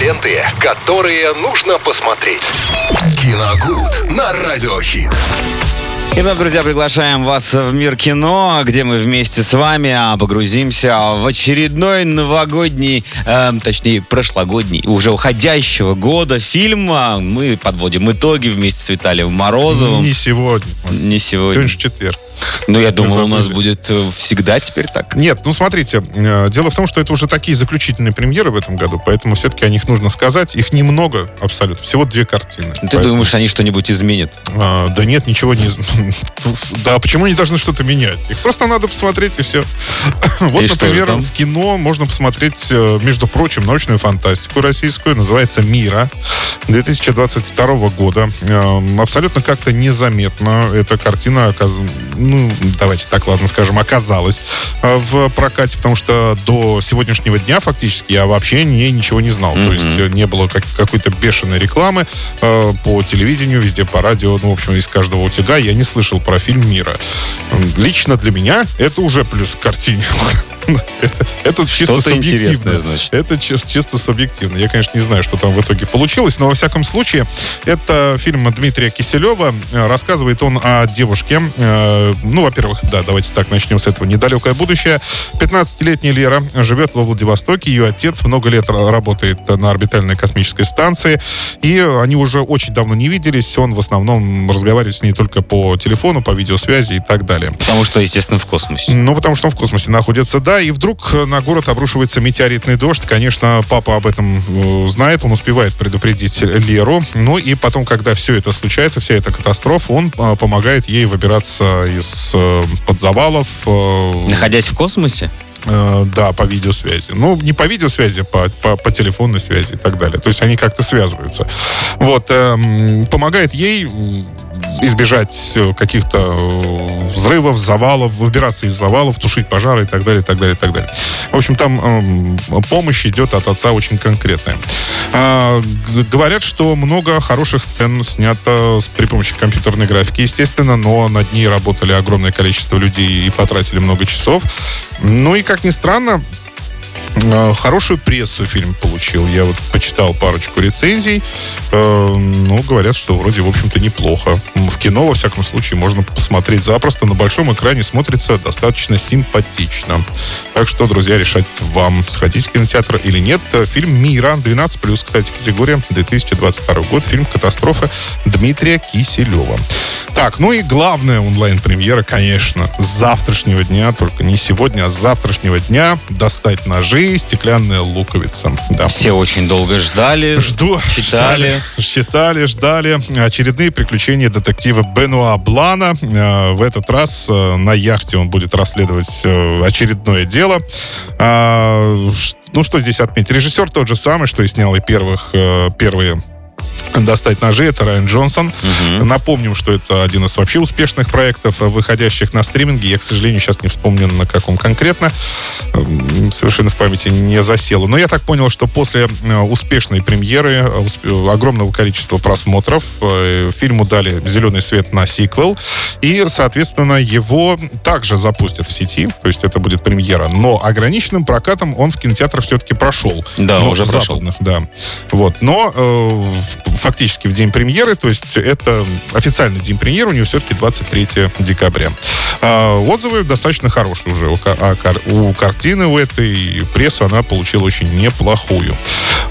Ленты, которые нужно посмотреть. Киногуд на Радиохит. Итак, друзья, приглашаем вас в мир кино, где мы вместе с вами а, погрузимся в очередной новогодний, э, точнее, прошлогодний, уже уходящего года фильм. А, Мы подводим итоги вместе с Виталием Морозовым. Не сегодня. Не сегодня. Сегодня же четверг. Ну, я думал, у нас будет э, всегда теперь так. Нет, ну смотрите, э, дело в том, что это уже такие заключительные премьеры в этом году, поэтому все-таки о них нужно сказать. Их немного абсолютно, всего две картины. Ты Поэтому, думаешь, они что-нибудь изменят? а, да нет, ничего не... Да, почему они должны что-то менять? Их просто надо посмотреть и все. Вот, И например, в кино можно посмотреть, э, между прочим, научную фантастику российскую, называется «Мира» 2022 года. Эм, Абсолютно как-то незаметно эта картина, ну, давайте так, ладно, скажем, оказалась э, в прокате, потому что до сегодняшнего дня фактически я вообще о ней ничего не знал. То есть э, не было как- какой-то бешеной рекламы э, по телевидению, везде по радио, ну, в общем, из каждого утюга я не слышал про фильм «Мира». Лично для меня это уже плюс к картине. Это, это чисто субъективно. значит. Это чи- чисто субъективно. Я, конечно, не знаю, что там в итоге получилось, но во всяком случае, это фильм Дмитрия Киселева. Рассказывает он о девушке. э, Ну, во-первых, да, давайте так начнем с этого. Недалекое будущее. 15-летняя Лера живет во Владивостоке. Ее отец много лет ра- работает на орбитальной космической станции. И они уже очень давно не виделись. Он в основном разговаривает с ней только по телефону, по видеосвязи и так далее. Потому что, естественно, в космосе. Ну, потому что он в космосе находится, да. И вдруг э, на город обрушивается метеоритный дождь. Конечно, папа об этом э, знает, он успевает предупредить Леру. Ну и потом, когда все это случается, вся эта катастрофа, он э, помогает ей выбираться из под завалов. Находясь в космосе? Да, по видеосвязи. Ну, не по видеосвязи, по, по, по телефонной связи и так далее. То есть они как-то связываются. Вот. эм, помогает ей избежать каких-то взрывов, завалов, выбираться из завалов, тушить пожары и так далее, и так далее, и так далее. В общем, там эм, помощь идет от отца очень конкретная. А, говорят, что много хороших сцен снято с- при помощи компьютерной графики, естественно, но над ней работали огромное количество людей и потратили много часов. Ну и, как ни странно, э, хорошую прессу фильм получил. Я вот почитал парочку рецензий. Э, Ну, говорят, что вроде, в общем-то, неплохо. В кино, во всяком случае, можно посмотреть запросто. На большом экране смотрится достаточно симпатично. Так что, друзья, решать вам, сходить в кинотеатр или нет. Э, Фильм «Мира», 12+, кстати, категория, 2022 год. Фильм «Катастрофа» Дмитрия Киселева. Так, ну и главная онлайн-премьера, конечно, с завтрашнего дня, только не сегодня, а с завтрашнего дня достать ножи, стеклянная луковица. Да. Все очень долго ждали. Жду, Читали. ждали, читали, ждали. Очередные приключения детектива Бенуа Блана. Э, В этот раз э, на яхте он будет расследовать э, очередное дело. Ну, что здесь отметить? Режиссер тот же самый, что и снял и первых, первые достать ножи, это Райан Джонсон. Напомним, что это один из вообще успешных проектов, э, выходящих на стриминге. Я, к сожалению, сейчас не вспомню, на каком конкретно. Эм, Совершенно в памяти не засело. Но я так понял, что после э, успешной премьеры, э, огромного количества просмотров, фильму дали зеленый свет на сиквел. И, соответственно, его также запустят в сети. То есть это будет премьера. Но ограниченным прокатом он в кинотеатрах все-таки прошел. Да, Но уже прошел. да. Вот. Но э, в- фактически в день премьеры, то есть это официальный день премьеры, у него все-таки 23 декабря. А, отзывы достаточно хорошие уже у, а у картины, у этой прессу она получила очень неплохую.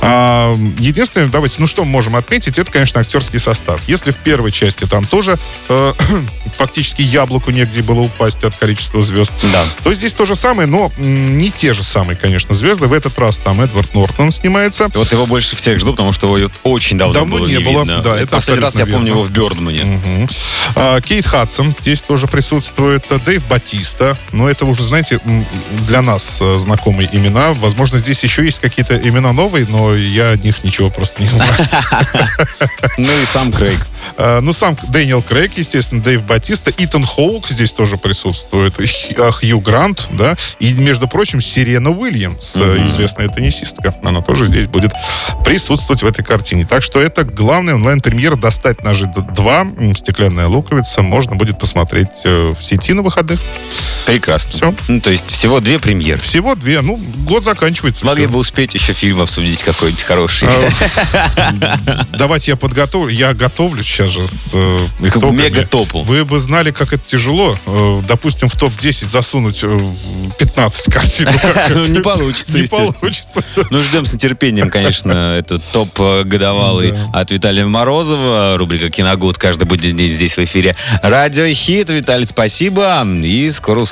А, единственное, давайте, ну что мы можем отметить, это, конечно, актерский состав. Если в первой части там тоже э, фактически яблоку негде было упасть от количества звезд, Да. то здесь то же самое, но не те же самые, конечно, звезды. В этот раз там Эдвард Нортон снимается. Вот его больше всех жду, потому что его очень давно, Давно было не не было, видно. да, это Последний раз я абсолютно помню верно. его в Бёрдмане. А, Кейт Хадсон здесь тоже присутствует. А, Дэйв Батиста. Но это уже, знаете, для нас э, знакомые имена. Возможно, здесь еще есть какие-то имена новые, но я о них ничего просто не знаю. Ну и сам Крейг. Э, ну, сам Дэниел Крейг, естественно, Дэйв Батиста, Итан Хоук здесь тоже присутствует, Хью Грант, да, и, между прочим, Сирена Уильямс, mm-hmm. известная теннисистка, она тоже здесь будет присутствовать в этой картине. Так что это главная онлайн-премьера «Достать ножи 2», «Стеклянная луковица», можно будет посмотреть в сети на выходных. Прекрасно. Все. Ну, то есть всего две премьеры. Всего две. Ну, год заканчивается. Могли все. бы успеть еще фильм обсудить какой-нибудь хороший. А, давайте я подготовлю. Я готовлю сейчас же с э, итогами. Мега-топу. Вы бы знали, как это тяжело. Э, допустим, в топ-10 засунуть 15 э, картин. Ну, не получится, Не получится. Ну, ждем с нетерпением, конечно, этот топ годовалый от Виталия Морозова. Рубрика «Киногуд» каждый будет день здесь в эфире. Радио Хит. Виталий, спасибо. И скоро